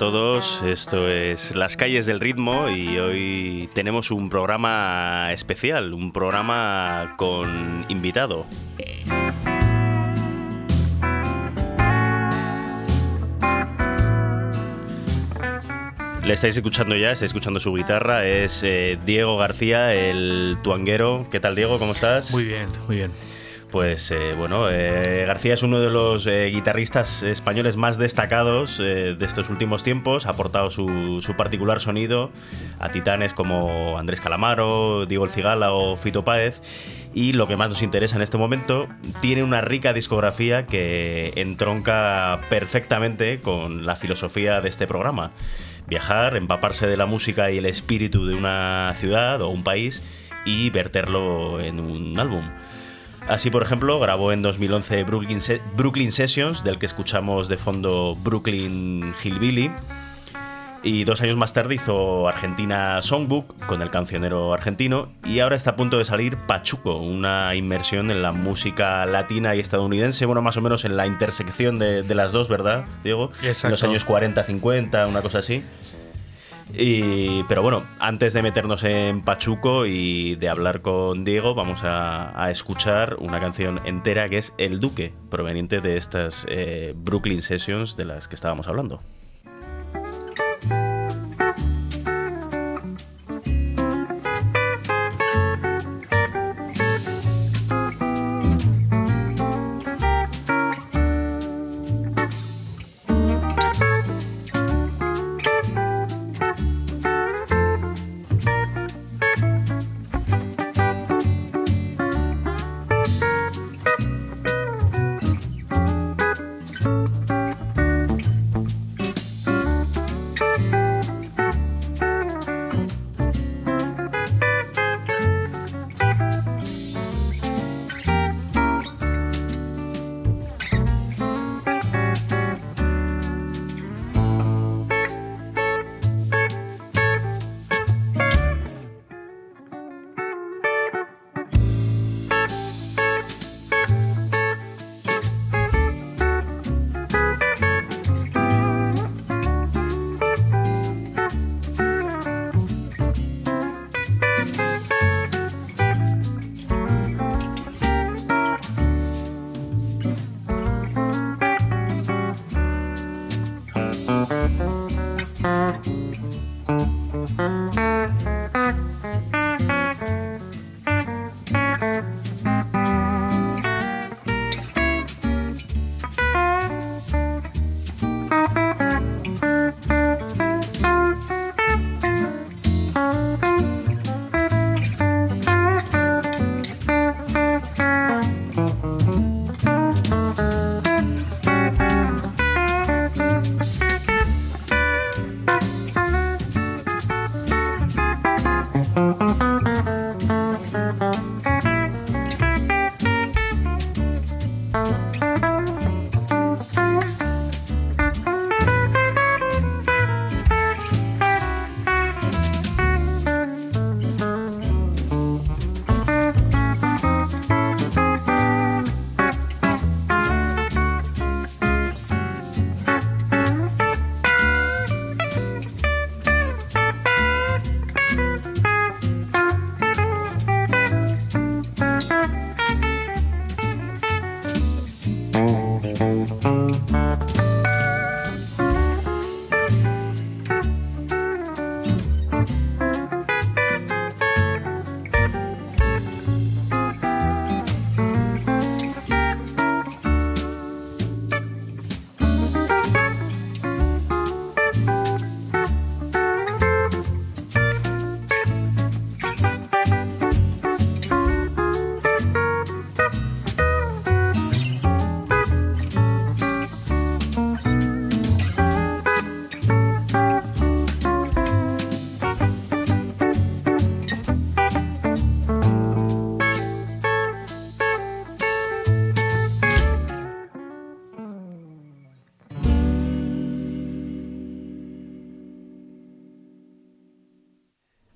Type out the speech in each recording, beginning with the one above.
Todos, esto es Las calles del ritmo y hoy tenemos un programa especial, un programa con invitado. Le estáis escuchando ya, estáis escuchando su guitarra, es eh, Diego García, el tuanguero. ¿Qué tal Diego? ¿Cómo estás? Muy bien, muy bien. Pues eh, bueno, eh, García es uno de los eh, guitarristas españoles más destacados de estos últimos tiempos. Ha aportado su, su, particular sonido a titanes como Andrés Calamaro, Diego El Cigala o Fito Páez. Y lo que más nos interesa en este momento, tiene una rica discografía que entronca perfectamente con la filosofía de este programa. Viajar, empaparse de la música y el espíritu de una ciudad o un país y verterlo en un álbum. Así, por ejemplo, grabó en 2011 Brooklyn, Se Brooklyn, Sessions, del que escuchamos de fondo Brooklyn Hillbilly. Y dos años más tarde hizo Argentina Songbook con el cancionero argentino. Y ahora está a punto de salir Pachuco, una inmersión en la música latina y estadounidense, bueno, más o menos en la intersección de, de las dos, ¿verdad, Diego? Exacto. En los años 40-50, una cosa así. Y, pero bueno, antes de meternos en Pachuco y de hablar con Diego, vamos a, escuchar una canción entera que es El Duque, proveniente de estas eh, Brooklyn Sessions de las que estábamos hablando.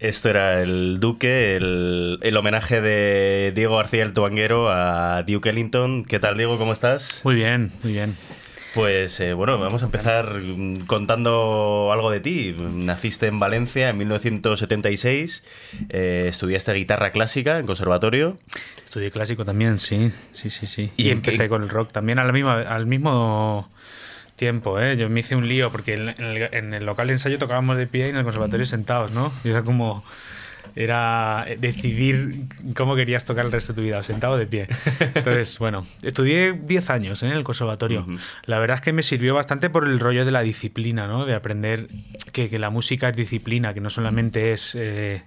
Esto era el Duque, el, homenaje de Diego García el Tuanguero a Duke Ellington. ¿Qué tal, Diego? ¿Cómo estás? Muy bien, muy bien. Pues eh, bueno, vamos a empezar contando algo de ti. Naciste en Valencia en 1976, eh, estudiaste guitarra clásica en conservatorio. Estudié clásico también, sí, sí, sí, sí. Y, empecé con el rock también al mismo, al mismo tiempo, ¿eh? Yo me hice un lío porque en el, local de ensayo tocábamos de pie y en el conservatorio sentados, ¿no? Y era como era decidir cómo querías tocar el resto de tu vida, sentado de pie. Entonces, bueno, estudié 10 años ¿eh? en el conservatorio. La verdad es que me sirvió bastante por el rollo de la disciplina, ¿no? De aprender que, que la música es disciplina, que no solamente es... Eh,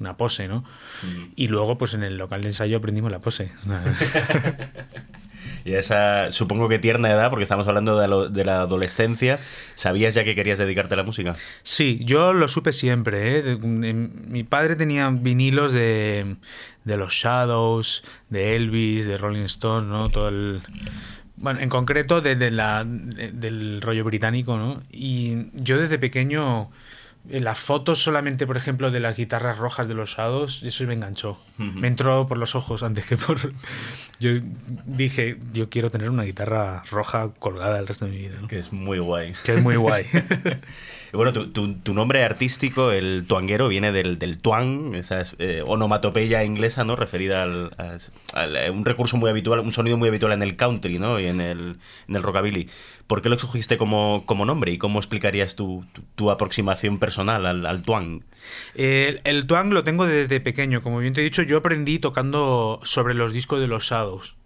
una pose, ¿no? Y luego, pues en el local de ensayo aprendimos la pose. Y esa, supongo que tierna edad, porque estamos hablando de, la adolescencia, ¿sabías ya que querías dedicarte a la música? Sí, yo lo supe siempre. ¿eh? mi padre tenía vinilos de, de los Shadows, de Elvis, de Rolling Stone, ¿no? Todo el... Bueno, en concreto de, la, del rollo británico, ¿no? Y yo desde pequeño las fotos solamente, por ejemplo, de las guitarras rojas de los Shadows, eso me enganchó. Me entró por los ojos antes que por... Yo dije, yo quiero tener una guitarra roja colgada el resto de mi vida. Que es muy guay. Que es muy guay. bueno, tu, nombre artístico, el tuanguero, viene del, del tuang, esa es, eh, onomatopeya inglesa, ¿no? Referida al, a, un recurso muy habitual, un sonido muy habitual en el country, ¿no? Y en el, en el rockabilly. ¿Por qué lo escogiste como, como nombre y cómo explicarías tu, tu, aproximación personal al, al twang? El, el, twang lo tengo desde pequeño. Como bien te he dicho, yo aprendí tocando sobre los discos de los Shadows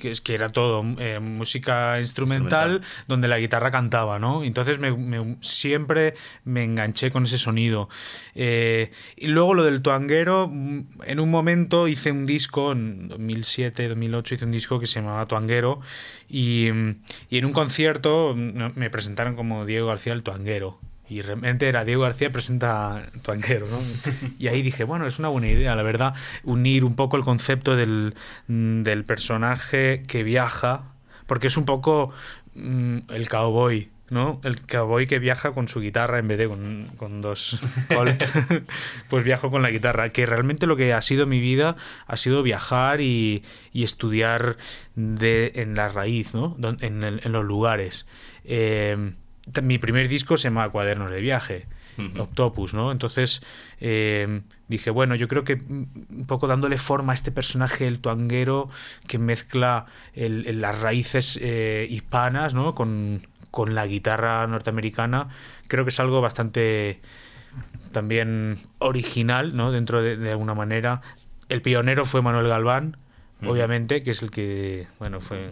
que, es, que era todo eh, música instrumental, donde la guitarra cantaba, ¿no? Entonces me, siempre me enganché con ese sonido. Eh, y luego lo del tuanguero, mm, en un momento hice un disco, en 2007, 2008 hice un disco que se llamaba Tuanguero y, y en un concierto mm, me presentaron como Diego García el Tuanguero. Y realmente era Diego García presenta Tuanquero, ¿no? Y ahí dije, bueno, es una buena idea, la verdad, unir un poco el concepto del, mm, del personaje que viaja, porque es un poco mm, el cowboy, ¿no? El cowboy que viaja con su guitarra en vez de con, dos Colt, pues viajo con la guitarra. Que realmente lo que ha sido mi vida ha sido viajar y, y estudiar de, en la raíz, ¿no? En, en los lugares. Eh, mi primer disco se llama Cuadernos de Viaje, Octopus, ¿no? Entonces eh, dije, bueno, yo creo que un poco dándole forma a este personaje, el tuanguero, que mezcla las raíces eh, hispanas, ¿no? Con, la guitarra norteamericana, creo que es algo bastante también original, ¿no? Dentro de, alguna manera. El pionero fue Manuel Galván, obviamente, que es el que, bueno, fue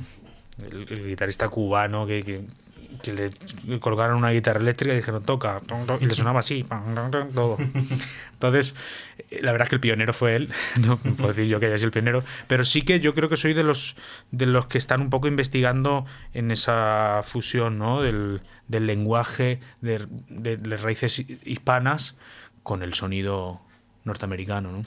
el, guitarrista cubano que que le colgaron una guitarra eléctrica y dijeron toca y le sonaba así todo entonces eh, la verdad es que el pionero fue él no puedo decir yo que haya sido el pionero pero sí que yo creo que soy de los de los que están un poco investigando en esa fusión ¿no? del, del lenguaje de, de, las raíces hispanas con el sonido norteamericano ¿no?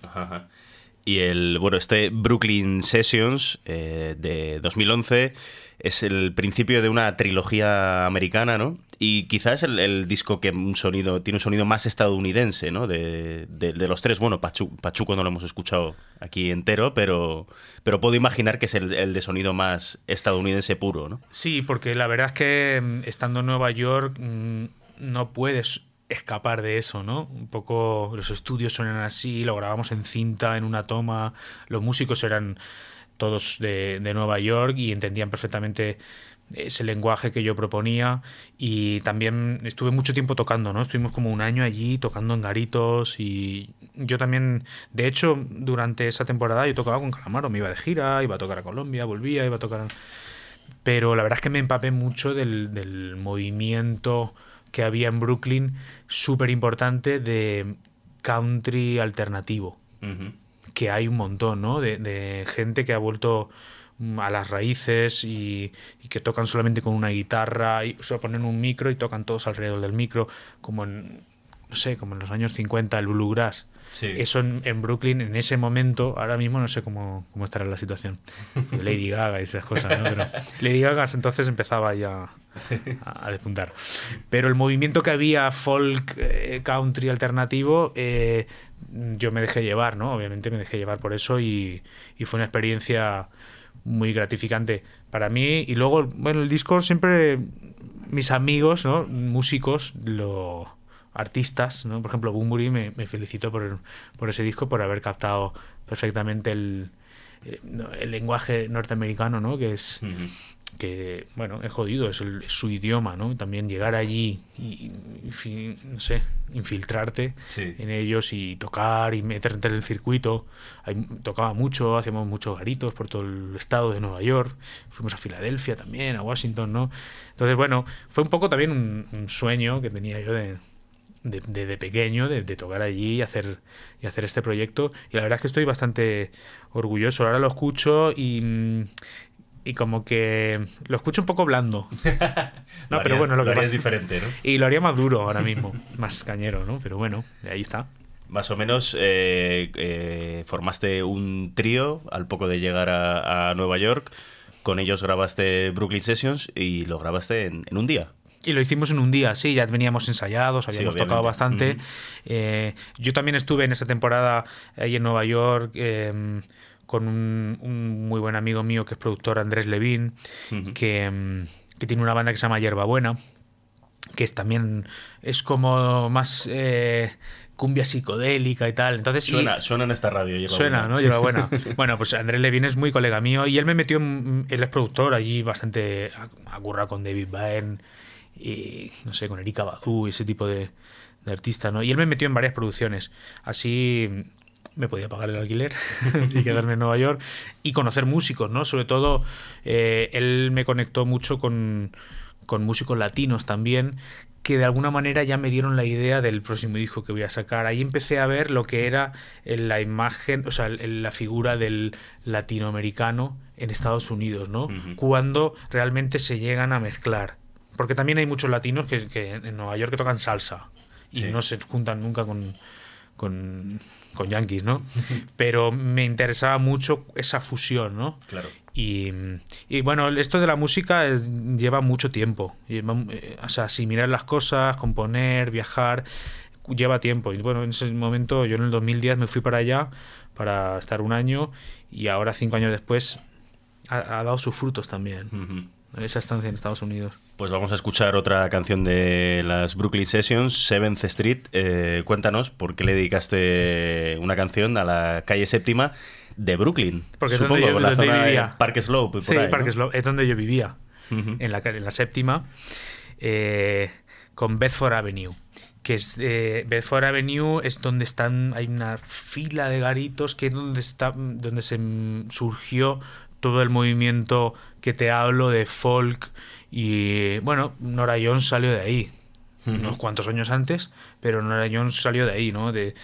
y el bueno este Brooklyn Sessions eh, de 2011 es el principio de una trilogía americana, ¿no? Y quizás el, el disco que un sonido, tiene un sonido más estadounidense, ¿no? De, los tres. Bueno, Pachu, Pachuco no lo hemos escuchado aquí entero, pero, pero puedo imaginar que es el, el, de sonido más estadounidense puro, ¿no? Sí, porque la verdad es que mm, estando en Nueva York mm, no puedes escapar de eso, ¿no? Un poco los estudios suenan así, lo grabamos en cinta, en una toma, los músicos eran todos de, Nueva York y entendían perfectamente ese lenguaje que yo proponía. Y también estuve mucho tiempo tocando, ¿no? Estuvimos como un año allí tocando en garitos y yo también, de hecho, durante esa temporada yo tocaba con Calamaro, me iba de gira, iba a tocar a Colombia, volvía, iba a tocar... Pero la verdad es que me empapé mucho del, movimiento que había en Brooklyn, súper importante de country alternativo que hay un montón, ¿no? De, gente que ha vuelto mm, a las raíces y, que tocan solamente con una guitarra y se ponen un micro y tocan todos alrededor del micro, como en, no sé, como en los años 50, el bluegrass. Eso en, Brooklyn, en ese momento, ahora mismo no sé cómo, cómo estará la situación. Lady Gaga y esas cosas, ¿no? Pero Lady Gaga entonces empezaba ya a, despuntar. Pero el movimiento que había folk, eh, country alternativo, eh, yo me dejé llevar, ¿no? Obviamente me dejé llevar por eso y, y, fue una experiencia muy gratificante para mí. Y luego, bueno, el disco siempre, mis amigos, ¿no? Músicos, lo artistas, ¿no? Por ejemplo, Bumburi me, me felicitó por, por ese disco, por haber captado perfectamente el, eh, el lenguaje norteamericano, ¿no? Que es... que bueno es jodido es, su idioma no también llegar allí y, no sé infiltrarte en ellos y tocar y meterte en el circuito. Tocaba mucho hacíamos muchos garitos por todo el estado de Nueva York. Fuimos a Filadelfia también a Washington no entonces bueno fue un poco también un sueño que tenía yo de, de, pequeño, de, tocar allí y hacer, y hacer este proyecto. Y la verdad es que estoy bastante orgulloso. Ahora lo escucho y, y como que lo escucho un poco blando. no, pero bueno, lo, que es diferente, ¿no? Y lo haría más duro ahora mismo, más cañero, ¿no? Pero bueno, ahí está. Más o menos eh, eh, formaste un trío al poco de llegar a, Nueva York. Con ellos grabaste Brooklyn Sessions y lo grabaste en un día. Y lo hicimos en un día, sí, ya veníamos ensayados, habíamos tocado bastante. Eh, yo también estuve en esa temporada ahí en Nueva York em, con un, muy buen amigo mío que es productor, Andrés Levin, que, em, que, tiene una banda que se llama Hierba Buena, que es también es como más eh, cumbia psicodélica y tal. Entonces, suena, suena en esta radio. suena, ¿no? Lleva buena. bueno, pues Andrés Levin es muy colega mío y él me metió, él es productor allí bastante, a, con David Byrne y no sé, con Erika Badu y ese tipo de, de artistas, ¿no? Y él me metió en varias producciones. Así me podía pagar el alquiler y quedarme en Nueva York y conocer músicos, ¿no? Sobre todo, eh, él me conectó mucho con, con músicos latinos también que de alguna manera ya me dieron la idea del próximo disco que voy a sacar. Ahí empecé a ver lo que era la imagen, o sea, la figura del latinoamericano en Estados Unidos, ¿no? Cuando realmente se llegan a mezclar. Porque también hay muchos latinos que, en Nueva York que tocan salsa y no se juntan nunca con, con, con yankees, ¿no? Pero me interesaba mucho esa fusión, ¿no? Claro. Y, y bueno, esto de la música lleva mucho tiempo. Eh, o sea, asimilar las cosas, componer, viajar, lleva tiempo. Y bueno, en ese momento, yo en el 2010 me fui para allá para estar un año y ahora, cinco años después, ha, dado sus frutos también esa estancia en Estados Unidos. Pues vamos a escuchar otra canción de las Brooklyn Sessions, Seventh Street. Eh, cuéntanos por qué le dedicaste una canción a la calle séptima de Brooklyn. Porque es donde yo, la vivía. Park Slope. sí, Park Slope, es donde yo vivía, en, la, en la séptima, eh, con Bedford Avenue que es eh, Bedford Avenue es donde están hay una fila de garitos que es donde está donde se surgió todo el movimiento que te hablo de folk y bueno, Nora Jones salió de ahí, unos cuantos años antes, pero Nora Jones salió de ahí, ¿no? De,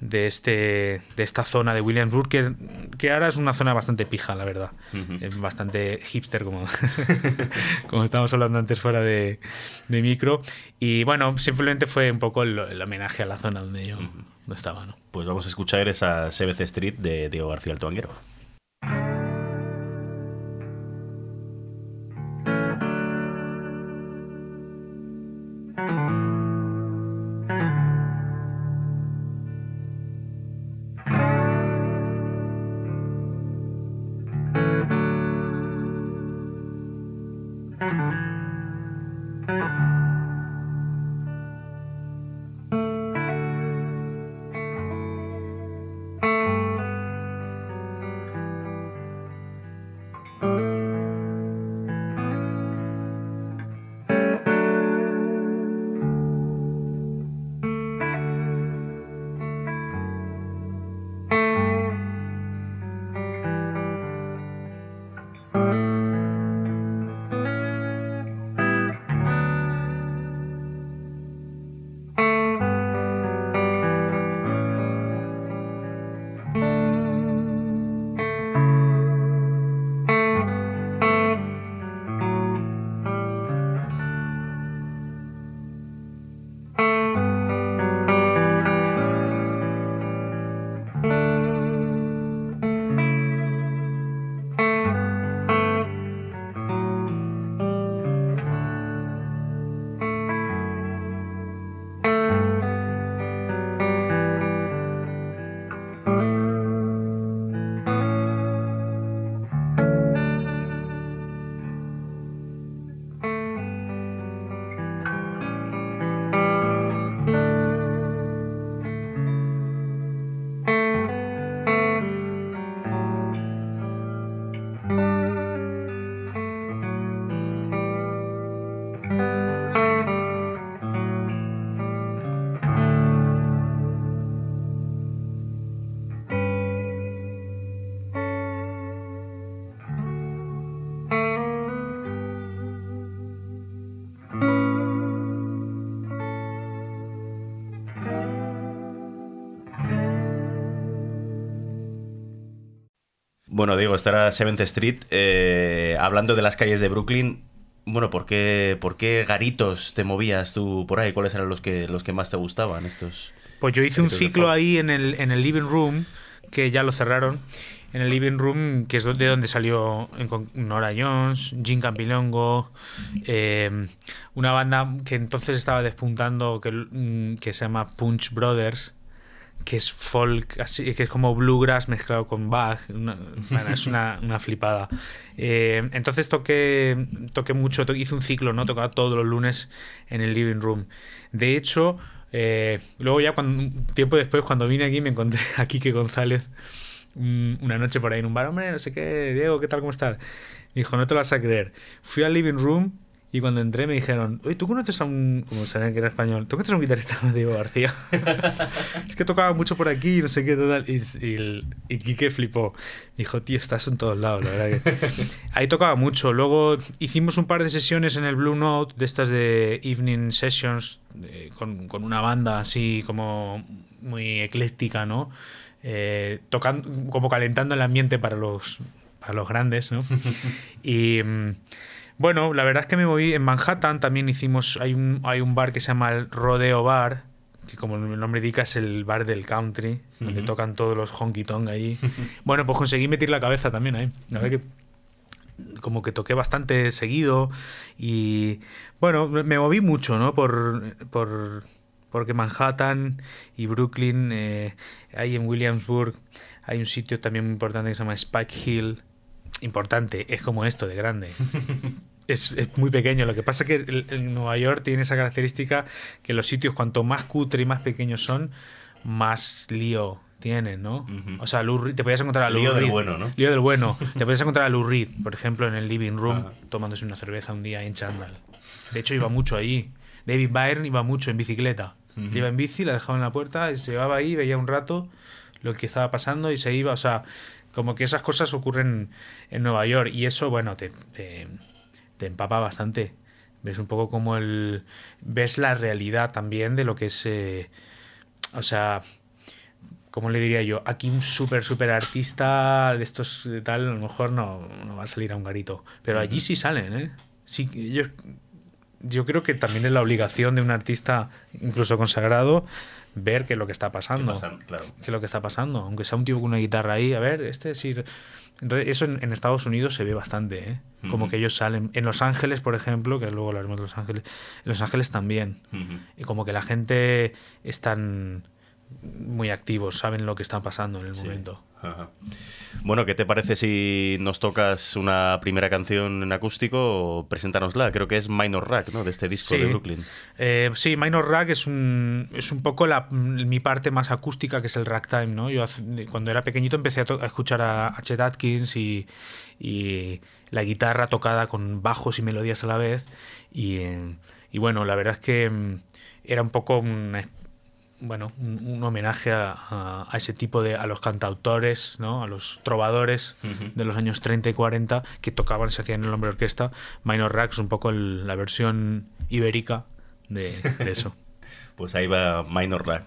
de, este, de esta zona de Williamsburg, que, que ahora es una zona bastante pija, la verdad. Es bastante hipster, como, como estábamos hablando antes fuera de, de, micro. Y bueno, simplemente fue un poco el, homenaje a la zona donde yo no estaba. ¿no? Pues vamos a escuchar esa CBC Street de Diego García Altoanguero. Bueno, digo, esta era Seventh Street. Eh, hablando de las calles de Brooklyn, bueno, ¿por qué, ¿por qué garitos te movías tú por ahí? ¿Cuáles eran los que, los que más te gustaban estos? Pues yo hice un ciclo ahí en el, en el living room, que ya lo cerraron. En el living room, que es de donde salió Nora Jones, Jim Campilongo, eh, una banda que entonces estaba despuntando que, mm, que se llama Punch Brothers, que es folk, así, que es como bluegrass mezclado con Bach. es una, una flipada. Eh, entonces toqué, toqué mucho, hice un ciclo, ¿no? Tocaba todos los lunes en el living room. De hecho, eh, luego ya cuando, tiempo después, cuando vine aquí, me encontré a Quique González una noche por ahí en un bar. Hombre, no sé qué, Diego, ¿qué tal? ¿Cómo estás? Dijo, no te lo vas a creer. Fui al living room y cuando entré me dijeron, oye, ¿tú conoces a un, como sabían que era español, ¿tú conoces a un guitarrista Diego García? es que tocaba mucho por aquí, no sé qué, tal. Y, y, y Quique flipó. Dijo, tío, estás en todos lados, la verdad que... Ahí tocaba mucho. Luego hicimos un par de sesiones en el Blue Note, de estas de Evening Sessions, con, con una banda así como muy ecléctica, ¿no? Eh, tocando, como calentando el ambiente para los, para los grandes, ¿no? y... Bueno, la verdad es que me voy en Manhattan, también hicimos, hay un, hay un bar que se llama el Rodeo Bar, que como el nombre indica es el bar del country, donde tocan todos los honky tonk ahí. bueno, pues conseguí meter la cabeza también ahí. La verdad que como que toqué bastante seguido y bueno, me moví mucho, ¿no? Por, por porque Manhattan y Brooklyn, eh, ahí en Williamsburg, hay un sitio también muy importante que se llama Spike Hill, importante, es como esto de grande. Es, muy pequeño. Lo que pasa es que el, Nueva York tiene esa característica que los sitios, cuanto más cutre y más pequeños son, más lío tienen, ¿no? O sea, te podías encontrar a Lou Lío del bueno, ¿no? Lío del bueno. te podías encontrar a Lou Reed, por ejemplo, en el living room, tomándose una cerveza un día en Chandal. De hecho, iba mucho ahí. David Byrne iba mucho en bicicleta. Iba en bici, la dejaba en la puerta, y se llevaba ahí, veía un rato lo que estaba pasando y se iba. O sea, como que esas cosas ocurren en Nueva York y eso, bueno, te, te, empapa bastante. Ves un poco como el... ves la realidad también de lo que es... Eh, o sea, ¿cómo le diría yo? Aquí un súper, súper artista de estos de tal, a lo mejor no, no, va a salir a un garito. Pero allí sí salen, ¿eh? Sí, yo, yo creo que también es la obligación de un artista, incluso consagrado, ver qué es lo que está pasando. Qué, es lo que está pasando. Aunque sea un tipo con una guitarra ahí, a ver, este sí. Entonces, eso en, Estados Unidos se ve bastante, ¿eh? Como que ellos salen. En Los Ángeles, por ejemplo, que luego hablaremos de Los Ángeles, en Los Ángeles también. Y como que la gente están muy activos, saben lo que está pasando en el momento. Bueno, ¿qué te parece si nos tocas una primera canción en acústico o preséntanosla? Creo que es Minor Rack, ¿no? De este disco de Brooklyn. Eh, sí, Minor Rack es un, es un poco la, mi parte más acústica, que es el ragtime, ¿no? Yo cuando era pequeñito empecé a, escuchar a, Chet Atkins y, y, la guitarra tocada con bajos y melodías a la vez. Y, y bueno, la verdad es que mm, era un poco una bueno, un, homenaje a, ese tipo de, a los cantautores, ¿no? a los trovadores de los años 30 y 40 que tocaban, se hacían en el hombre orquesta. Minor Racks, un poco la versión ibérica de, de eso. pues ahí va Minor Rack.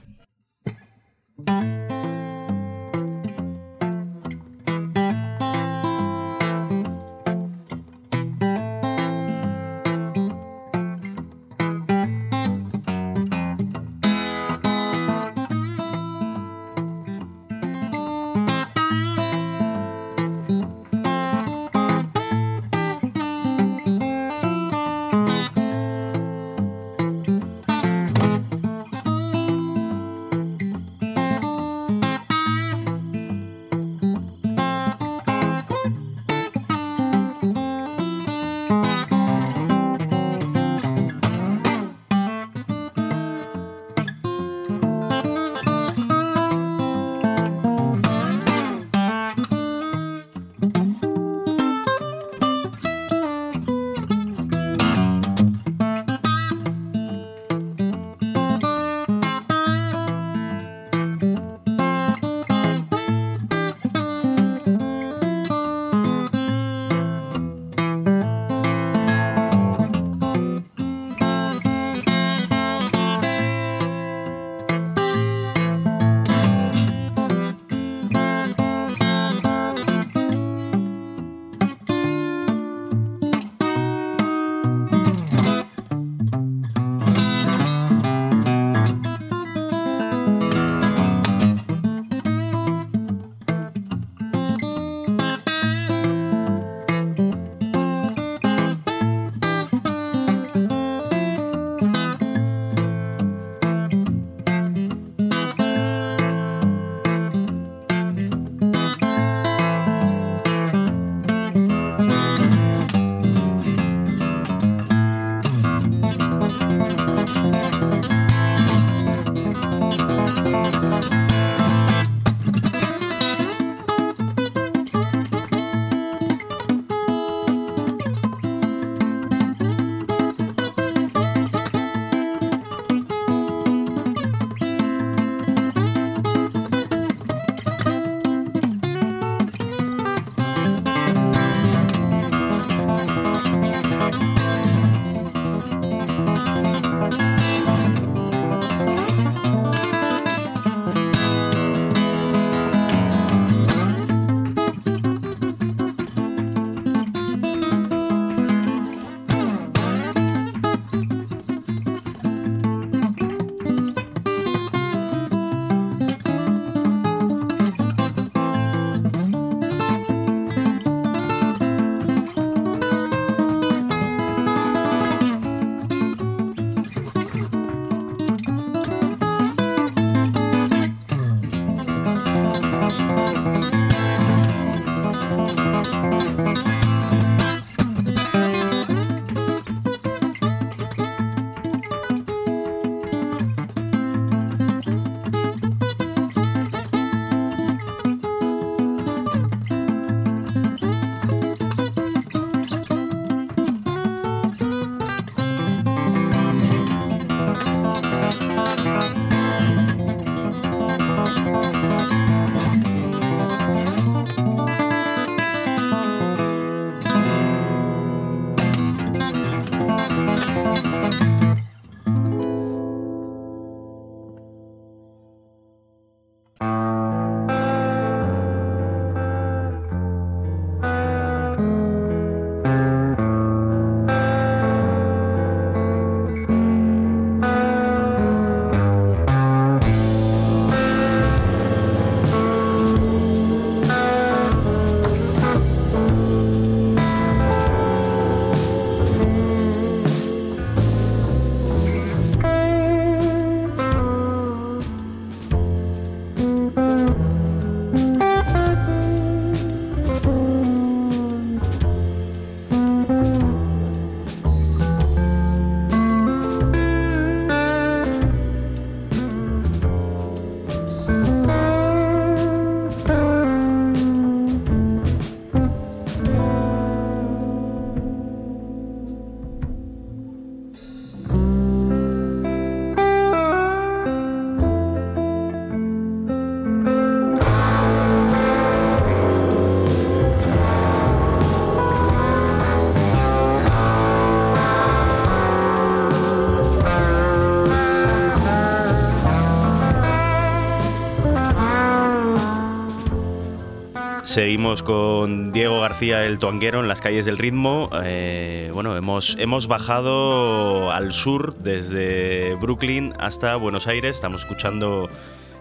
Seguimos con Diego García el Tuanguero en las calles del ritmo. Eh, bueno, hemos, hemos bajado al sur desde Brooklyn hasta Buenos Aires. Estamos escuchando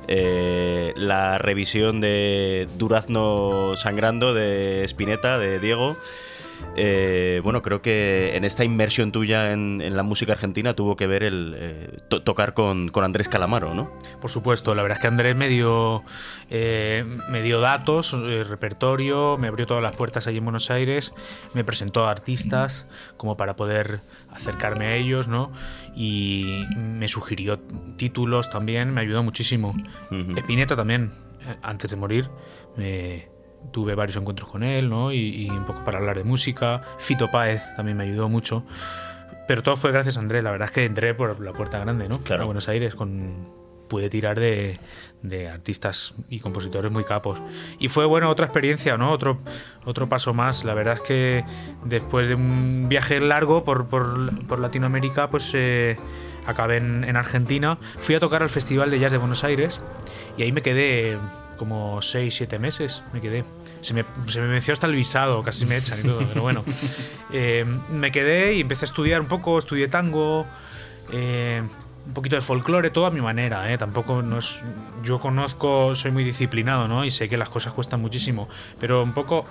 eh, la revisión de Durazno Sangrando de Spinetta, de Diego. Eh, bueno, creo que en esta inmersión tuya en, la música argentina tuvo que ver el eh, tocar con, Andrés Calamaro, ¿no? Por supuesto, la verdad es que Andrés me dio, eh, me dio datos, repertorio, me abrió todas las puertas allí en Buenos Aires, me presentó a artistas como para poder acercarme a ellos, ¿no? Y me sugirió títulos también, me ayudó muchísimo. Espineta también, antes de morir, me tuve varios encuentros con él, ¿no? Y, un poco para hablar de música. Fito Páez también me ayudó mucho. Pero todo fue gracias a Andrés. La verdad es que entré por la puerta grande, ¿no? Claro. A Buenos Aires con pude tirar de, de, artistas y compositores muy capos. Y fue, bueno, otra experiencia, ¿no? Otro, otro paso más. La verdad es que después de un viaje largo por, por, por Latinoamérica, pues eh, acabé en, en, Argentina. Fui a tocar al Festival de Jazz de Buenos Aires y ahí me quedé como 6, 7 meses me quedé. Se me, se me venció hasta el visado, casi me echan y todo, pero bueno. Eh, me quedé y empecé a estudiar un poco, estudié tango, eh, un poquito de folclore, todo a mi manera, ¿eh? Tampoco no es, yo conozco, soy muy disciplinado, ¿no? Y sé que las cosas cuestan muchísimo, pero un poco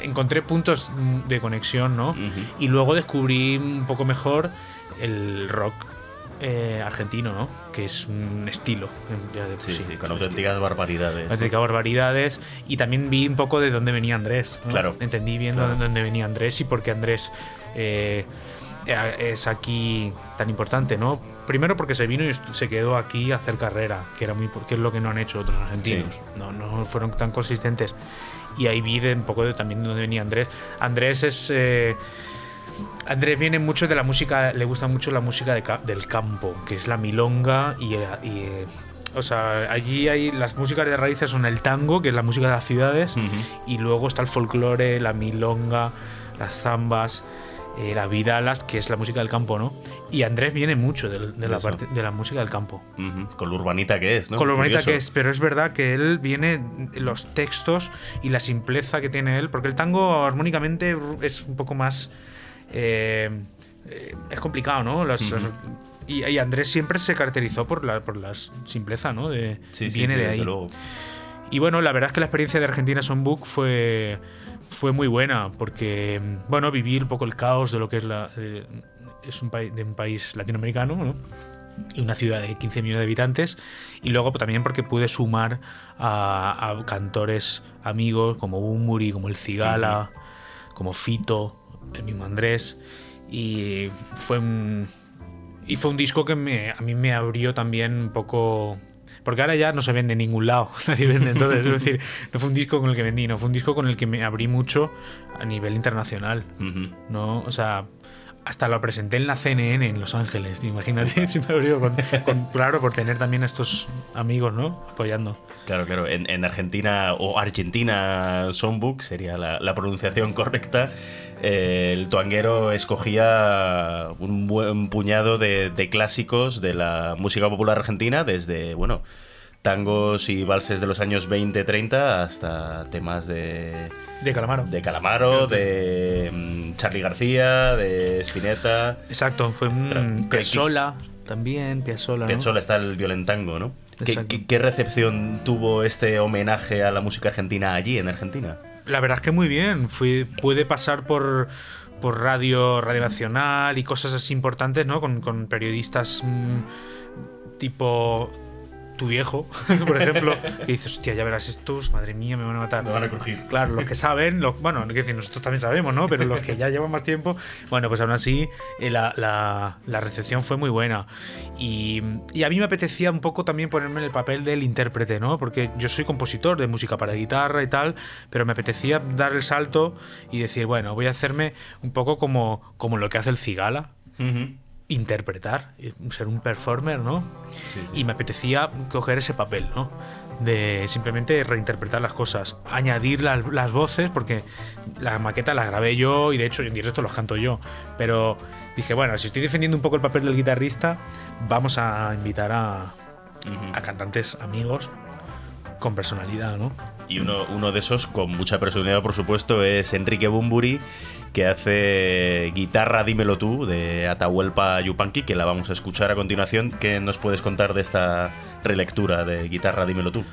encontré puntos de conexión, ¿no? Y luego descubrí un poco mejor el rock eh, argentino, ¿no? Que es un estilo. sí, sí, con auténticas barbaridades. Auténticas barbaridades. Y también vi un poco de dónde venía Andrés. Claro. Entendí bien de dónde venía Andrés y por qué Andrés eh, es aquí tan importante, ¿no? Primero porque se vino y se quedó aquí a hacer carrera, que era muy porque es lo que no han hecho otros argentinos. No, no fueron tan consistentes. Y ahí vi un poco de, también de dónde venía Andrés. Andrés es eh, Andrés viene mucho de la música, le gusta mucho la música del campo, que es la milonga y, eh, o sea, allí hay las músicas de raíces son el tango, que es la música de las ciudades, y luego está el folclore, la milonga, las zambas, eh, la vidalas, que es la música del campo, ¿no? Y Andrés viene mucho de, la parte de la música del campo. Con lo urbanita que es, ¿no? Con lo urbanita que es, pero es verdad que él viene los textos y la simpleza que tiene él, porque el tango armónicamente es un poco más eh, es complicado, ¿no? y, Andrés siempre se caracterizó por la, por la simpleza, ¿no? De, viene de ahí. Y bueno, la verdad es que la experiencia de Argentina Songbook fue, fue muy buena, porque, bueno, viví un poco el caos de lo que es la. es un, de un país latinoamericano, ¿no? y una ciudad de 15 millones de habitantes y luego también porque pude sumar a, cantores amigos como Umuri, como el Cigala, como Fito, el mismo Andrés, y fue un, y fue un disco que me, a mí me abrió también un poco... Porque ahora ya no se vende en ningún lado, nadie vende entonces. es decir, no fue un disco con el que vendí, no fue un disco con el que me abrí mucho a nivel internacional. ¿no? O sea, hasta lo presenté en la CNN en Los Ángeles. Imagínate si me abrió con, claro, por tener también a estos amigos, ¿no? Apoyando. Claro, claro. En, Argentina o Argentina Songbook sería la, pronunciación correcta. Eh, el tuanguero escogía un buen puñado de, de clásicos de la música popular argentina desde, bueno, tangos y valses de los años 20-30 hasta temas de... De Calamaro. De Calamaro, de mm, Charlie García, de Spinetta. Exacto, fue un Piazzolla también, Piazzolla, ¿no? Piazzolla está el violentango, ¿no? ¿Qué, ¿Qué, recepción tuvo este homenaje a la música argentina allí, en Argentina? La verdad es que muy bien. Fui, pude pasar por, por radio, radio nacional y cosas así importantes, ¿no? Con, con periodistas mmm, tipo tu viejo, por ejemplo, que dices, hostia, ya verás estos, madre mía, me van a matar. Me van a crujir. Claro, los que saben, bueno, no decir, nosotros también sabemos, ¿no? Pero los que ya llevan más tiempo, bueno, pues aún así eh, la, la, la, recepción fue muy buena. Y, y, a mí me apetecía un poco también ponerme en el papel del intérprete, ¿no? Porque yo soy compositor de música para guitarra y tal, pero me apetecía dar el salto y decir, bueno, voy a hacerme un poco como, como lo que hace el Cigala interpretar, ser un performer, ¿no? Y me apetecía coger ese papel, ¿no? De simplemente reinterpretar las cosas, añadir las, voces, porque la maqueta la grabé yo y de hecho en directo los canto yo. Pero dije, bueno, si estoy defendiendo un poco el papel del guitarrista, vamos a invitar a, a cantantes amigos con personalidad, ¿no? Y uno, uno de esos, con mucha personalidad, por supuesto, es Enrique Bumburi, que hace guitarra Dímelo tú, de Atahualpa Yupanqui, que la vamos a escuchar a continuación. ¿Qué nos puedes contar de esta relectura de guitarra Dímelo tú?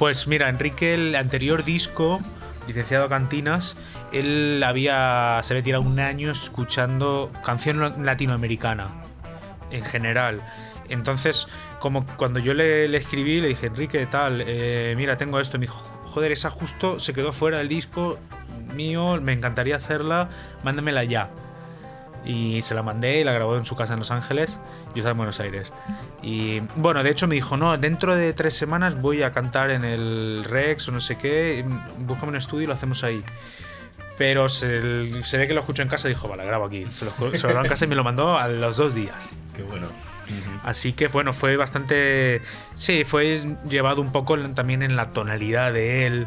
Pues mira, Enrique, el anterior disco, licenciado a Cantinas, él había, se había tirado un año escuchando canción latinoamericana, en general. Entonces, como cuando yo le, escribí, le dije, Enrique, tal, eh, mira, tengo esto, me dijo, joder, esa justo se quedó fuera del disco mío, me encantaría hacerla, mándamela ya. Y se la mandé y la grabó en su casa en Los Ángeles. Yo estaba en Buenos Aires. Y bueno, de hecho me dijo, no, dentro de tres semanas voy a cantar en el Rex o no sé qué. Búscame un estudio y lo hacemos ahí. Pero se, ve que lo escuchó en casa y dijo, vale, grabo aquí. Se lo, se lo grabó en casa y me lo mandó a los dos días. Qué bueno. Así que bueno, fue bastante. Sí, fue llevado un poco también en la tonalidad de él.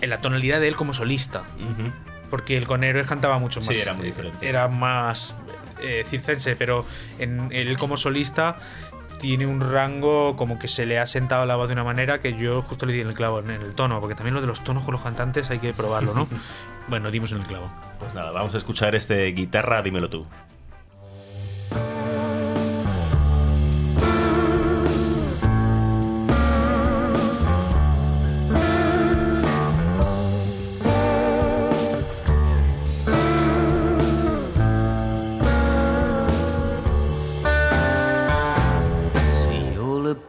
En la tonalidad de él como solista. Porque el con Héroes cantaba mucho más. Sí, era muy diferente. Era más eh, circense, pero en él como solista tiene un rango como que se le ha sentado la voz de una manera que yo justo le di en el clavo, en el tono, porque también lo de los tonos con los cantantes hay que probarlo, ¿no? bueno, dimos en el clavo. Pues nada, vamos a escuchar este guitarra, dímelo tú.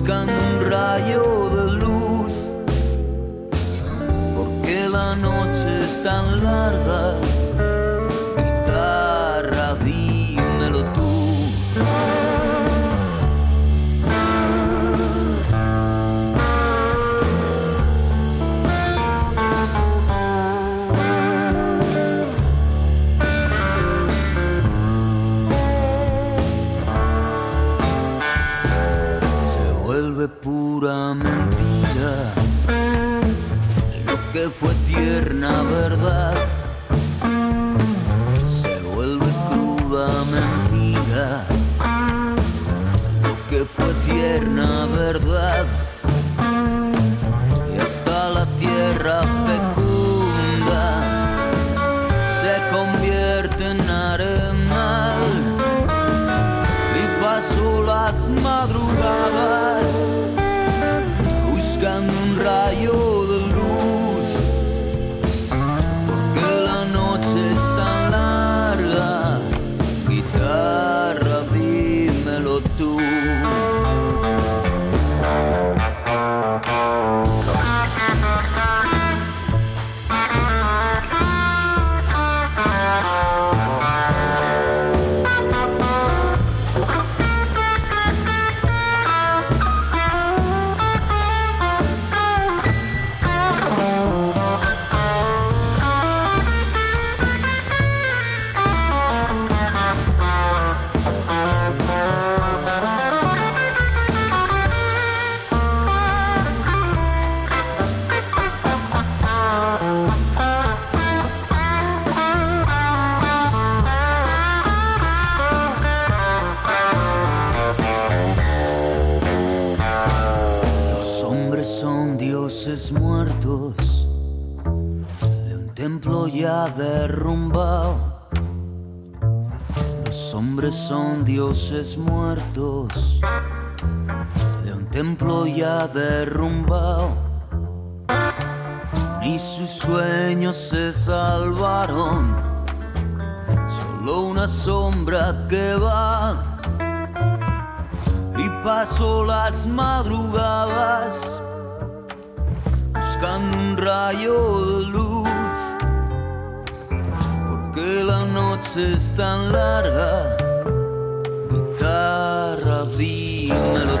buscando un rayo de luz, porque la noche es tan larga fue tierna verdad. Se vuelve cruda mentira, lo que fue tierna muertos de un templo ya derrumbado. Ni sus sueños se salvaron, solo una sombra que va. Y paso las madrugadas buscando un rayo de luz que la noche es tan larga. Guitarra,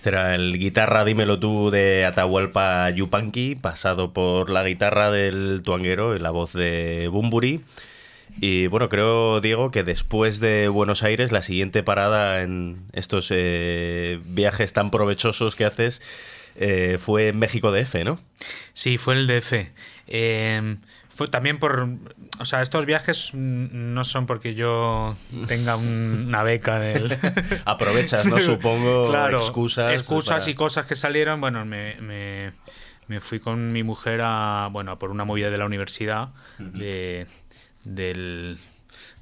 Este era el guitarra Dímelo tú de Atahualpa Yupanqui, pasado por la guitarra del tuanguero y la voz de Bumburi. Y bueno, creo, Diego, que después de Buenos Aires, la siguiente parada en estos eh, viajes tan provechosos que haces eh, fue México DF, ¿no? Sí, fue el DF. Eh, fue también por. O sea, estos viajes no son porque yo tenga una beca del. Aprovechas, ¿no? Supongo. claro, excusas. Excusas y cosas que salieron. Bueno, me, me, me, fui con mi mujer a. Bueno, por una movida de la universidad, de, del,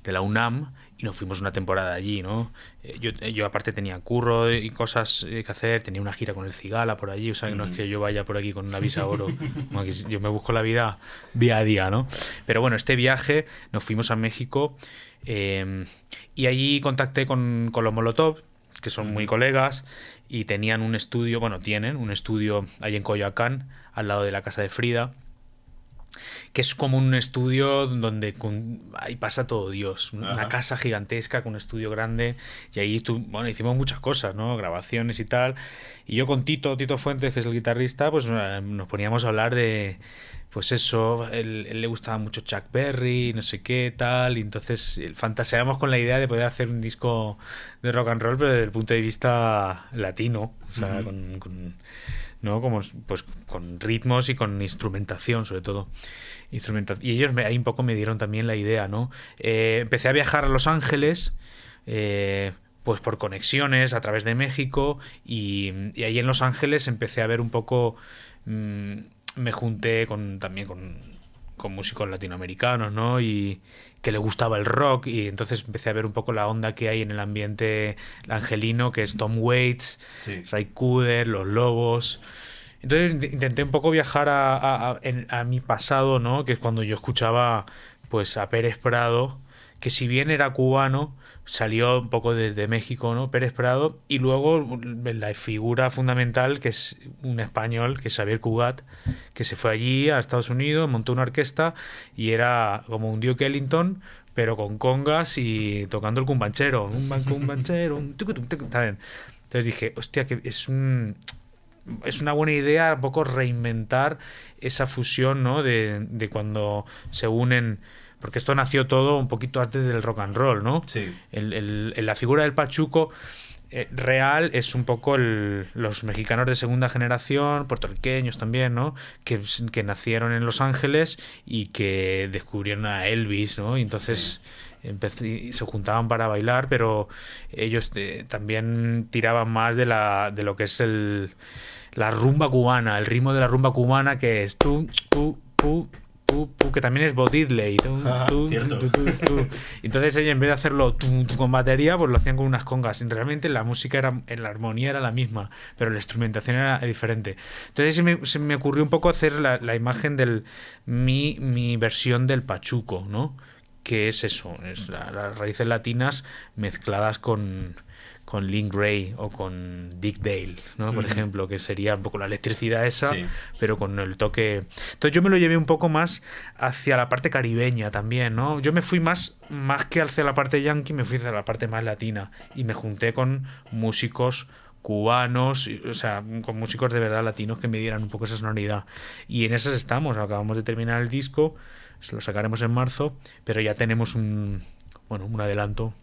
de la UNAM y nos fuimos una temporada allí, ¿no? Eh, yo, yo aparte tenía curro y cosas que hacer, tenía una gira con el Cigala por allí, o sea, que no es que yo vaya por aquí con una visa oro, yo me busco la vida día a día, ¿no? Pero bueno, este viaje nos fuimos a México eh, y allí contacté con, con los Molotov, que son muy colegas, y tenían un estudio, bueno, tienen un estudio ahí en Coyoacán, al lado de la casa de Frida, que es como un estudio donde ahí pasa todo Dios. Una casa gigantesca con un estudio grande y ahí tú, bueno, hicimos muchas cosas, ¿no? Grabaciones y tal. Y yo con Tito, Tito Fuentes, que es el guitarrista, pues eh, nos poníamos a hablar de, pues eso, él, él, le gustaba mucho Chuck Berry, no sé qué, tal, y entonces fantaseamos con la idea de poder hacer un disco de rock and roll, pero desde el punto de vista latino, o sea, con, con ¿no? Como, pues con ritmos y con instrumentación, sobre todo. Y ellos me, ahí un poco me dieron también la idea, ¿no? Eh, empecé a viajar a Los Ángeles, eh, pues por conexiones a través de México, y, ahí en Los Ángeles empecé a ver un poco. Mm, me junté con también con con músicos latinoamericanos, ¿no? Y que le gustaba el rock y entonces empecé a ver un poco la onda que hay en el ambiente angelino, que es Tom Waits, Ray Cooder, Los Lobos. Entonces intenté un poco viajar a, a, mi pasado, ¿no? Que es cuando yo escuchaba pues a Pérez Prado, que si bien era cubano, salió un poco desde México, ¿no? Pérez Prado, y luego la figura fundamental, que es un español, que es Xavier Cugat, que se fue allí a Estados Unidos, montó una orquesta y era como un Duke Ellington, pero con congas y tocando el cumbanchero, un cumbanchero, un Entonces dije, hostia, que es un es una buena idea un poco reinventar esa fusión, ¿no? De, de cuando se unen porque esto nació todo un poquito antes del rock and roll, ¿no? Sí. El, la figura del Pachuco eh, real es un poco los mexicanos de segunda generación, puertorriqueños también, ¿no? Que, que, nacieron en Los Ángeles y que descubrieron a Elvis, ¿no? Y entonces se juntaban para bailar, pero ellos eh, también tiraban más de, la, de lo que es el, la rumba cubana, el ritmo de la rumba cubana que es tú, tú, tú, que también es Bodidley. Entonces ellos en vez de hacerlo con batería, pues lo hacían con unas congas. Realmente la música era, la armonía era la misma, pero la instrumentación era diferente. Entonces se me, se me ocurrió un poco hacer la, la imagen del mi, mi versión del pachuco, ¿no? Que es eso, es las raíces latinas mezcladas con, con Link Ray o con Dick Dale, ¿no? Por ejemplo, que sería un poco la electricidad esa, pero con el toque. Entonces yo me lo llevé un poco más hacia la parte caribeña también, ¿no? Yo me fui más, más que hacia la parte yankee, me fui hacia la parte más latina y me junté con músicos cubanos, o sea, con músicos de verdad latinos que me dieran un poco esa sonoridad. Y en esas estamos, acabamos de terminar el disco, lo sacaremos en marzo, pero ya tenemos un, bueno, un adelanto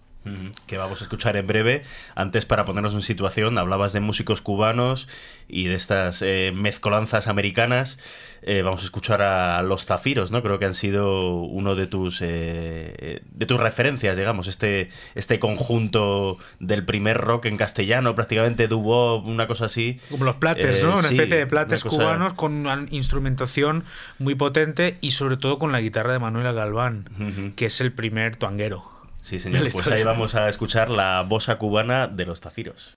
que vamos a escuchar en breve. Antes, para ponernos en situación, hablabas de músicos cubanos y de estas eh, mezcolanzas americanas. Eh, vamos a escuchar a Los Zafiros, ¿no? Creo que han sido uno de tus eh, de tus referencias, digamos, este, este conjunto del primer rock en castellano, prácticamente dúo, una cosa así. Como los platters, ¿no? Una especie de platters cubanos con una instrumentación muy potente y sobre todo con la guitarra de Manuela Galván, que es el primer tuanguero. Sí, señor. Pues ahí vamos a escuchar la bosa cubana de los zafiros.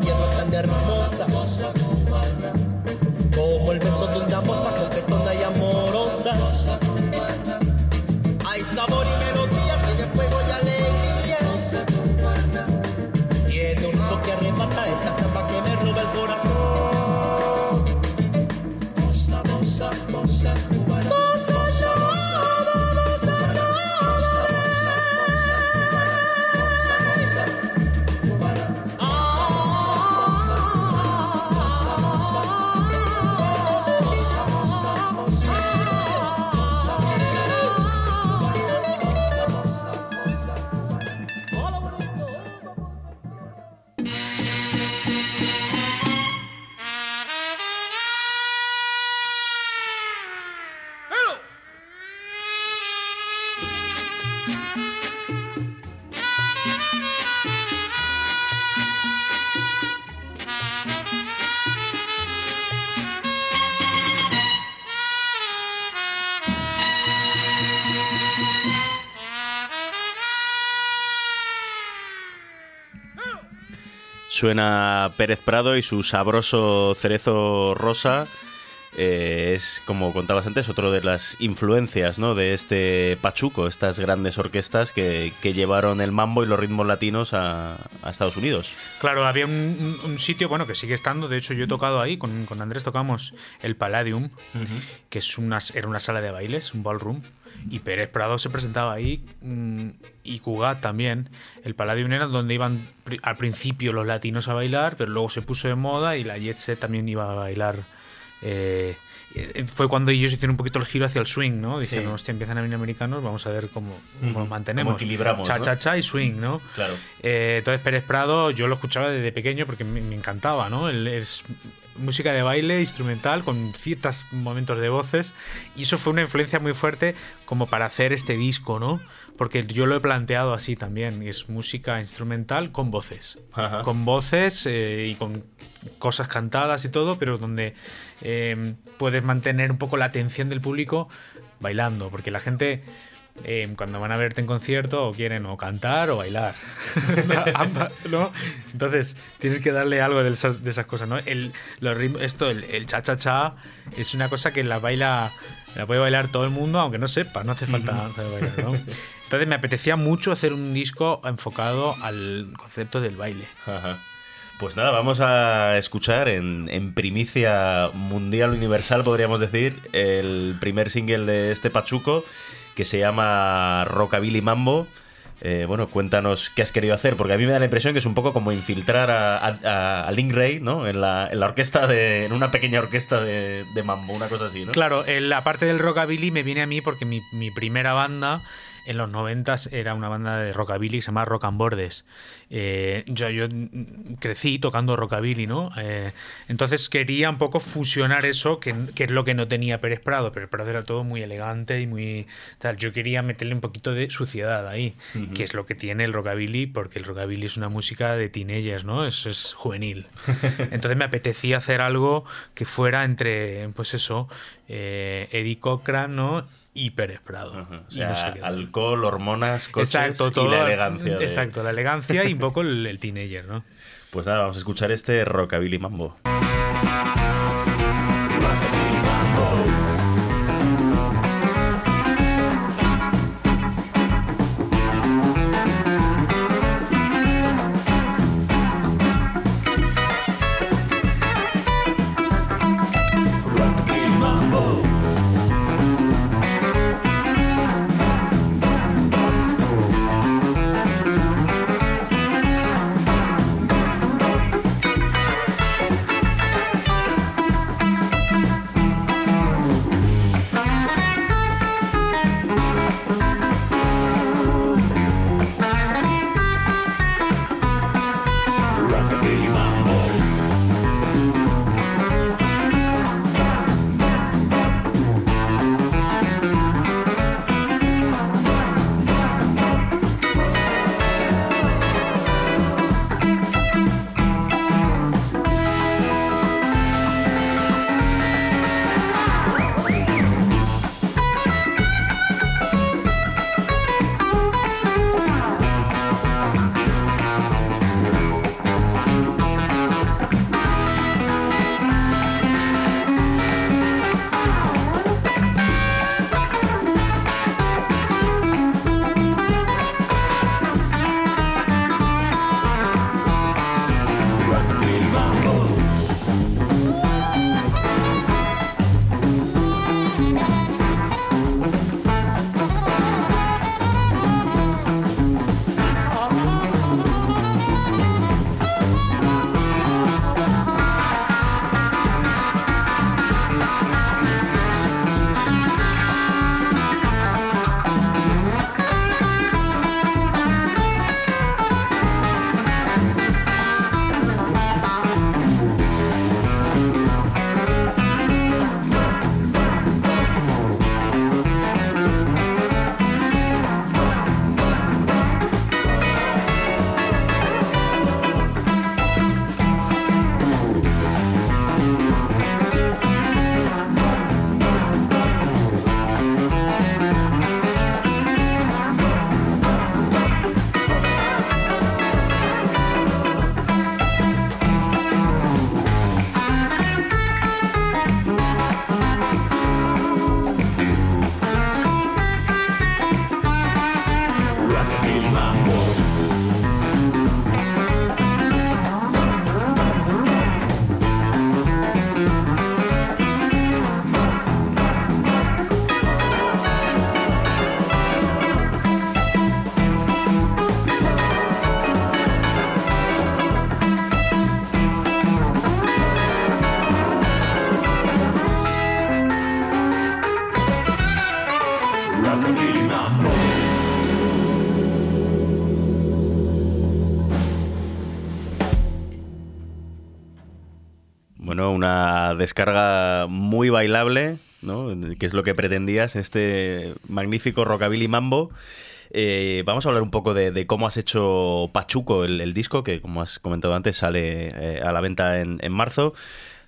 Tierra tan hermosa. Suena Pérez Prado y su sabroso cerezo rosa. eh, es, como contabas antes, otro de las influencias ¿no? de este Pachuco, estas grandes orquestas que, que llevaron el mambo y los ritmos latinos a, a Estados Unidos. Claro, había un, un- un sitio, bueno, que sigue estando, de hecho yo he tocado ahí, con, con Andrés tocamos el Palladium, que es una, era una sala de bailes, un ballroom, y Pérez Prado se presentaba ahí, mm, y Cugat también. El Palladium era donde iban al principio los latinos a bailar, pero luego se puso de moda y la Jet Set también iba a bailar. eh, eh, fue cuando ellos hicieron un poquito el giro hacia el swing, ¿no? Dijeron, Sí. hostia, empiezan a venir americanos, vamos a ver cómo, cómo mantenemos. Cómo equilibramos, Cha, ¿no? cha, cha y swing, ¿no? Claro. Eh, entonces Pérez Prado yo lo escuchaba desde pequeño porque me, me encantaba, ¿no? Él es música de baile, instrumental, con ciertos momentos de voces y eso fue una influencia muy fuerte como para hacer este disco, ¿no? Porque yo lo he planteado así también, es música instrumental con voces. Ajá. Con voces eh, y con cosas cantadas y todo, pero donde eh, puedes mantener un poco la atención del público bailando, porque la gente eh, cuando van a verte en concierto o quieren o cantar o bailar. ¿no? Entonces tienes que darle algo de esas, de esas cosas, ¿no? El, los ritmos, esto, el, el cha-cha-cha, es una cosa que la baila, la puede bailar todo el mundo, aunque no sepa, no hace falta saber bailar, ¿no? Entonces me apetecía mucho hacer un disco enfocado al concepto del baile. Ajá. Pues nada, vamos a escuchar en, en primicia mundial universal, podríamos decir, el primer single de este Pachuco, que se llama Rockabilly Mambo. Eh, bueno, cuéntanos qué has querido hacer, porque a mí me da la impresión que es un poco como infiltrar a, a, Link Ray, ¿no? En la, en la orquesta de. en una pequeña orquesta de, de mambo, una cosa así, ¿no? Claro, la parte del rockabilly me viene a mí porque mi, mi primera banda en los noventas era una banda de rockabilly que se llama Rock and Bordes. Eh, yo, yo crecí tocando rockabilly, ¿no? Eh, entonces quería un poco fusionar eso, que, que es lo que no tenía Pérez Prado. Pérez Prado era todo muy elegante y muy tal. Yo quería meterle un poquito de suciedad ahí, que es lo que tiene el rockabilly, porque el rockabilly es una música de teenagers, ¿no? Es, es juvenil. Entonces me apetecía hacer algo que fuera entre, pues eso, eh, Eddie Cochran, ¿no? Y Pérez Prado. Ajá. O Y sea, no sé qué tal. alcohol, hormonas, coches Exacto, todo, y la elegancia. de- Exacto, la elegancia y un poco el, el teenager, ¿no? Pues nada, vamos a escuchar este Rockabilly Mambo. Una descarga muy bailable, ¿no? que es lo que pretendías, este magnífico rockabilly mambo. Eh, vamos a hablar un poco de, cómo has hecho Pachuco, el, disco, que como has comentado antes sale eh, a la venta en, en marzo.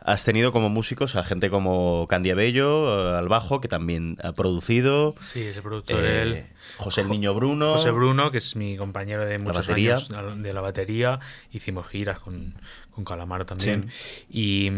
Has tenido como músicos a gente como Candia Bello, eh, al bajo, que también ha producido. Sí, ese productor, Eh, él. José el Niño Bruno. José Bruno, que es mi compañero de muchos batería. años de la batería. Hicimos giras con, con Calamaro también. Y,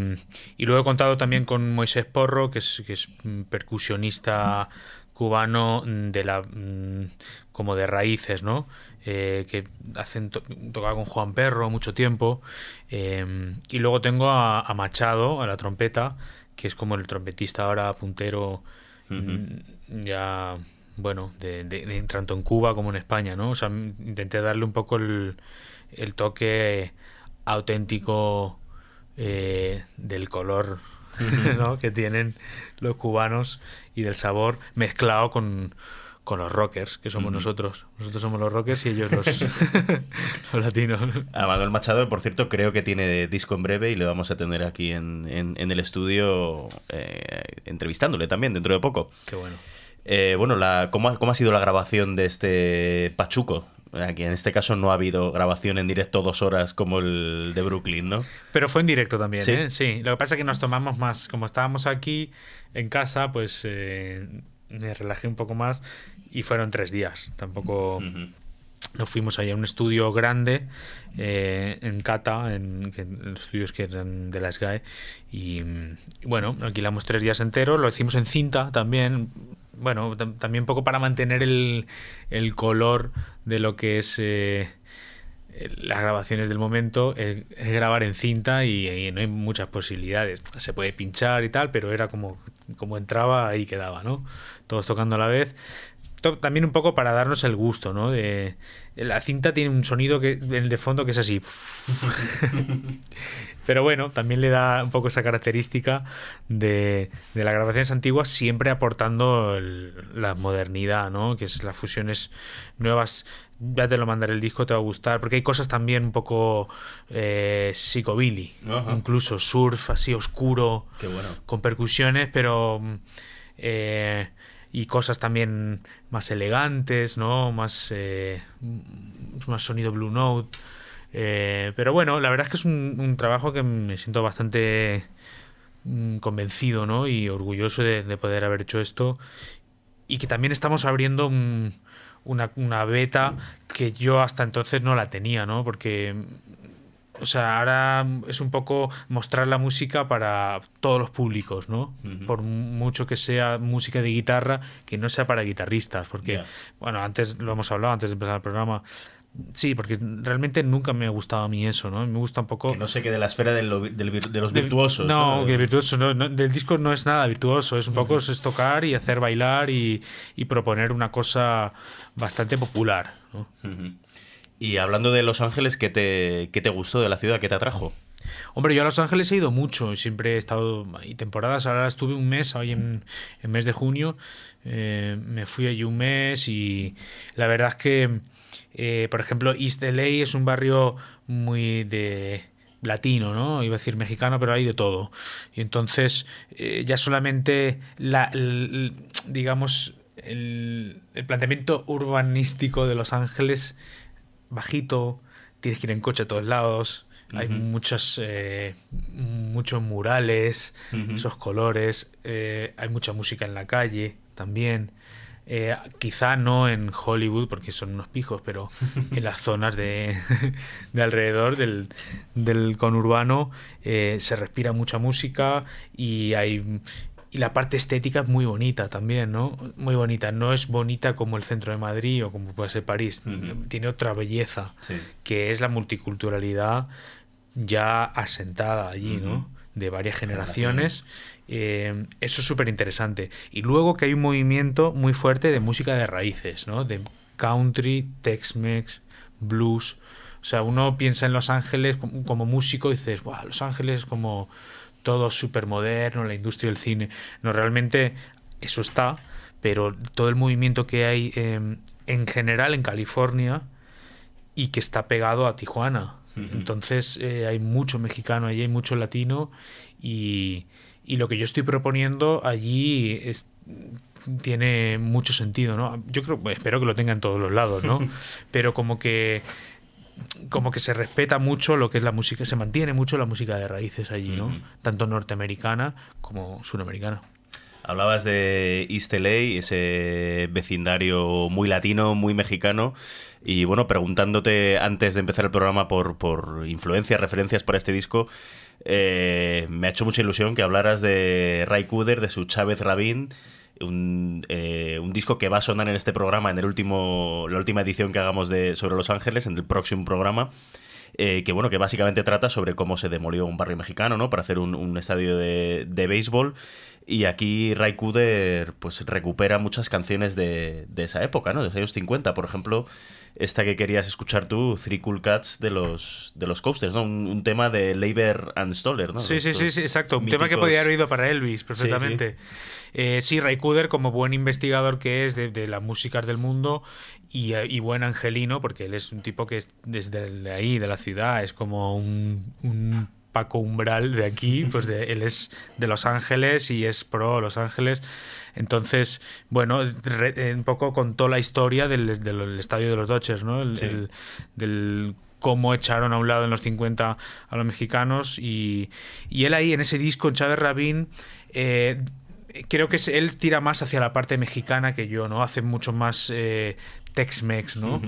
y luego he contado también con Moisés Porro, que es, que es percusionista cubano de la mm, como de raíces, ¿no? Eh, que hacen to- tocaba con Juan Perro mucho tiempo. Eh, y luego tengo a, a Machado, a la trompeta, que es como el trompetista ahora puntero mm, ya bueno, de, de- de- tanto en Cuba como en España, ¿no? O sea, intenté darle un poco el, el toque auténtico eh, del color ¿no? que tienen los cubanos y del sabor mezclado con, con los rockers, que somos nosotros. Nosotros somos los rockers y ellos los, los latinos. A Manuel Machado, por cierto, creo que tiene disco en breve y le vamos a tener aquí en, en- en el estudio eh, entrevistándole también dentro de poco. Qué bueno. Eh, bueno, la, ¿cómo, ha, cómo ha sido la grabación de este Pachuco? Aquí en este caso no ha habido grabación en directo dos horas como el de Brooklyn, ¿no? Pero fue en directo también, Sí. ¿eh? Sí. Lo que pasa es que nos tomamos más, como estábamos aquí en casa, pues eh, me relajé un poco más y fueron tres días. Tampoco nos fuimos allá a un estudio grande eh, en Cata, en, los estudios que eran de la SGAE. Y, mm, y bueno, alquilamos tres días enteros, lo hicimos en cinta también. Bueno, tam- también un poco para mantener el, el color de lo que es eh, las grabaciones del momento. Es grabar en cinta y, y no hay muchas posibilidades. Se puede pinchar y tal, pero era como, como entraba, ahí quedaba, ¿no? Todos tocando a la vez también un poco para darnos el gusto, ¿no? De, la cinta tiene un sonido que de fondo que es así. Pero bueno, también le da un poco esa característica de, de las grabaciones antiguas, siempre aportando la modernidad, ¿no? Que es las fusiones nuevas. Ya te lo mandaré el disco, te va a gustar, porque hay cosas también un poco eh, psicobilly, Ajá. incluso surf así oscuro, Qué bueno. con percusiones, pero eh, y cosas también más elegantes, ¿no? Más, eh, más sonido Blue Note. Eh, pero bueno, la verdad es que es un, un trabajo que me siento bastante mm, convencido, ¿no? Y orgulloso de, de poder haber hecho esto. Y que también estamos abriendo un- una, una beta que yo hasta entonces no la tenía, ¿no? Porque o sea, ahora es un poco mostrar la música para todos los públicos, ¿no? Por mucho que sea música de guitarra, que no sea para guitarristas, porque, bueno, antes lo hemos hablado, antes de empezar el programa, Sí, porque realmente nunca me ha gustado a mí eso, ¿no? Me gusta un poco... Que no se quede la esfera de, lo- del de los virtuosos. No, que virtuoso no, no, del disco no es nada virtuoso, es un poco es tocar y hacer bailar y, y proponer una cosa bastante popular. ¿no? Ujú. Y hablando de Los Ángeles, ¿qué te, qué te gustó de la ciudad? ¿Qué te atrajo? Hombre, yo a Los Ángeles he ido mucho y siempre he estado ahí temporadas. Ahora estuve un mes, hoy en el mes de junio, eh, me fui allí un mes y la verdad es que, eh, por ejemplo, East LA es un barrio muy de latino, ¿no? Iba a decir mexicano, pero hay de todo. Y entonces eh, ya solamente la, el- digamos, el, el planteamiento urbanístico de Los Ángeles bajito, tienes que ir en coche a todos lados. Hay muchos, eh, muchos murales, esos colores. eh, hay mucha música en la calle también. Eh, quizá no en Hollywood, porque son unos pijos, pero en las zonas de, de alrededor del, del conurbano eh, se respira mucha música y hay y la parte estética es muy bonita también, ¿no? Muy bonita. No es bonita como el centro de Madrid o como puede ser París. Tiene otra belleza, Sí. que es la multiculturalidad ya asentada allí. ¿no? De varias generaciones. Eh, eso es súper interesante. Y luego que hay un movimiento muy fuerte de música de raíces, ¿no? De country, Tex-Mex, blues. O sea, uno piensa en Los Ángeles como, como músico y dices, "Buah, Los Ángeles es como todo súper moderno, la industria del cine. No, realmente eso está, pero todo el movimiento que hay eh, en general en California y que está pegado a Tijuana. Entonces eh, hay mucho mexicano allí, hay mucho latino y, y lo que yo estoy proponiendo allí es- tiene mucho sentido, ¿no? Yo creo, espero que lo tenga en todos los lados, ¿no? Pero como que como que se respeta mucho lo que es la música, se mantiene mucho la música de raíces allí, ¿no? Tanto norteamericana como suramericana. Hablabas de East LA, ese vecindario muy latino, muy mexicano. Y bueno, preguntándote antes de empezar el programa por, por influencias, referencias para este disco, eh, me ha hecho mucha ilusión que hablaras de Ray Cooder, de su Chávez Rabin, un, eh, un disco que va a sonar en este programa, en el último, la última edición que hagamos de, sobre Los Ángeles, en el próximo programa. eh, que bueno, que básicamente trata sobre cómo se demolió un barrio mexicano, ¿no? Para hacer un, un estadio de, de béisbol. Y aquí Ray Cooder pues recupera muchas canciones de, de esa época, ¿no? De los años 50. Por ejemplo, esta que querías escuchar tú, Three Cool Cats de los, de los Coasters, ¿no? Un, un tema de Leiber and Stoller, ¿no? Sí, sí, sí, sí, exacto. Un tema que podía haber oído para Elvis perfectamente. Eh, sí, Ray Cooder, como buen investigador que es de, de las músicas del mundo y, eh, y buen angelino, porque él es un tipo que es desde ahí, de la ciudad, es como un, un Paco Umbral de aquí, pues de- él es de Los Ángeles y es pro Los Ángeles. Entonces, bueno, re- eh, un poco contó la historia del, del estadio de los Dodgers, ¿no? El- Sí. el- del cómo echaron a un lado en los 50 a los mexicanos y, y él ahí en ese disco en Chávez Rabín eh, creo que él tira más hacia la parte mexicana que yo, ¿no? Hace mucho más eh, Tex-Mex, ¿no?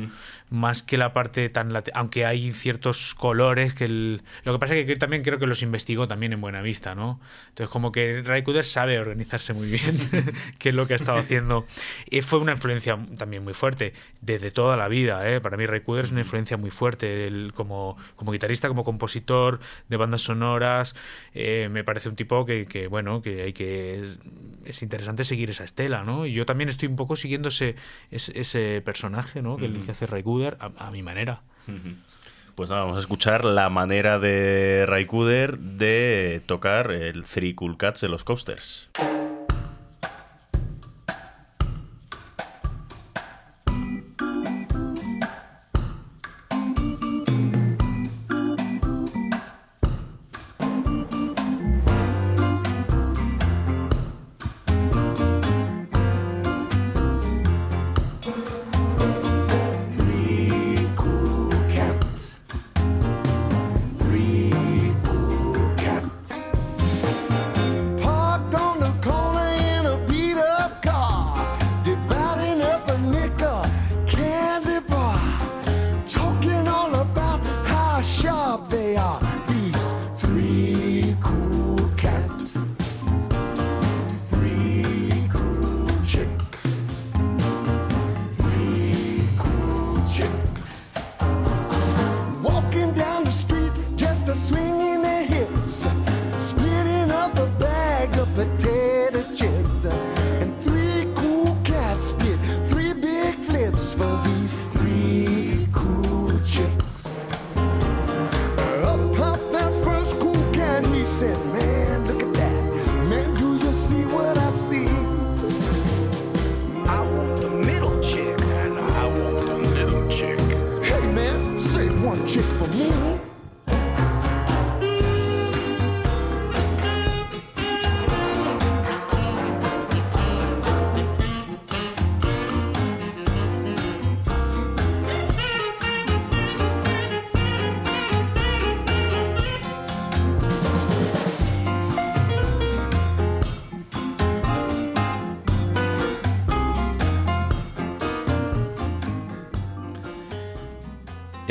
Más que la parte tan aunque hay ciertos colores que el... lo que pasa es que también creo que los investigó también en Buena Vista, ¿no? Entonces como que Ray Cooder sabe organizarse muy bien, que es lo que ha estado haciendo. Y fue una influencia también muy fuerte desde toda la vida, ¿eh? Para mí Ray Cooder es una influencia muy fuerte él como, como guitarrista, como compositor de bandas sonoras. eh, me parece un tipo que, que, bueno, que hay que... Es, es interesante seguir esa estela, ¿no? Y yo también estoy un poco siguiendo ese, ese, ese personaje, ¿no? Que, el que hace Ray A, mi manera. Pues nada, vamos a escuchar la manera de Ray Cooder de tocar el Three Cool Cats de los Coasters.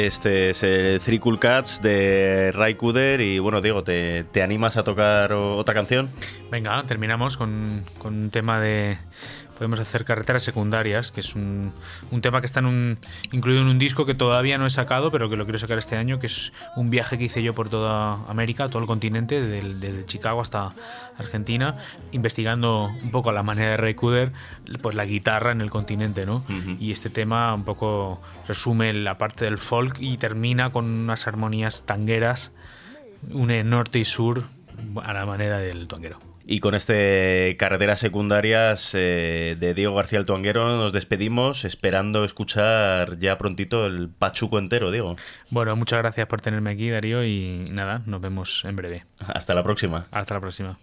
Este es el Three Cool Cats de Ray Cooder. Y bueno, Diego, ¿te, te animas a tocar otra canción? Venga, terminamos con, con un tema de. Podemos hacer carreteras secundarias, que es un, un tema que está en un, incluido en un disco que todavía no he sacado, pero que lo quiero sacar este año, que es un viaje que hice yo por toda América, todo el continente, del- desde Chicago hasta Argentina, investigando un poco a la manera de Ray Cooder, pues la guitarra en el continente, ¿no? Ujú. Y este tema un poco resume la parte del folk y termina con unas armonías tangueras, une norte y sur a la manera del tuanguero. Y con este Carreteras Secundarias eh, de Diego García Altuanguero nos despedimos esperando escuchar ya prontito el Pachuco entero, Diego. Bueno, muchas gracias por tenerme aquí, Darío, y nada, nos vemos en breve. Hasta la próxima. Hasta la próxima.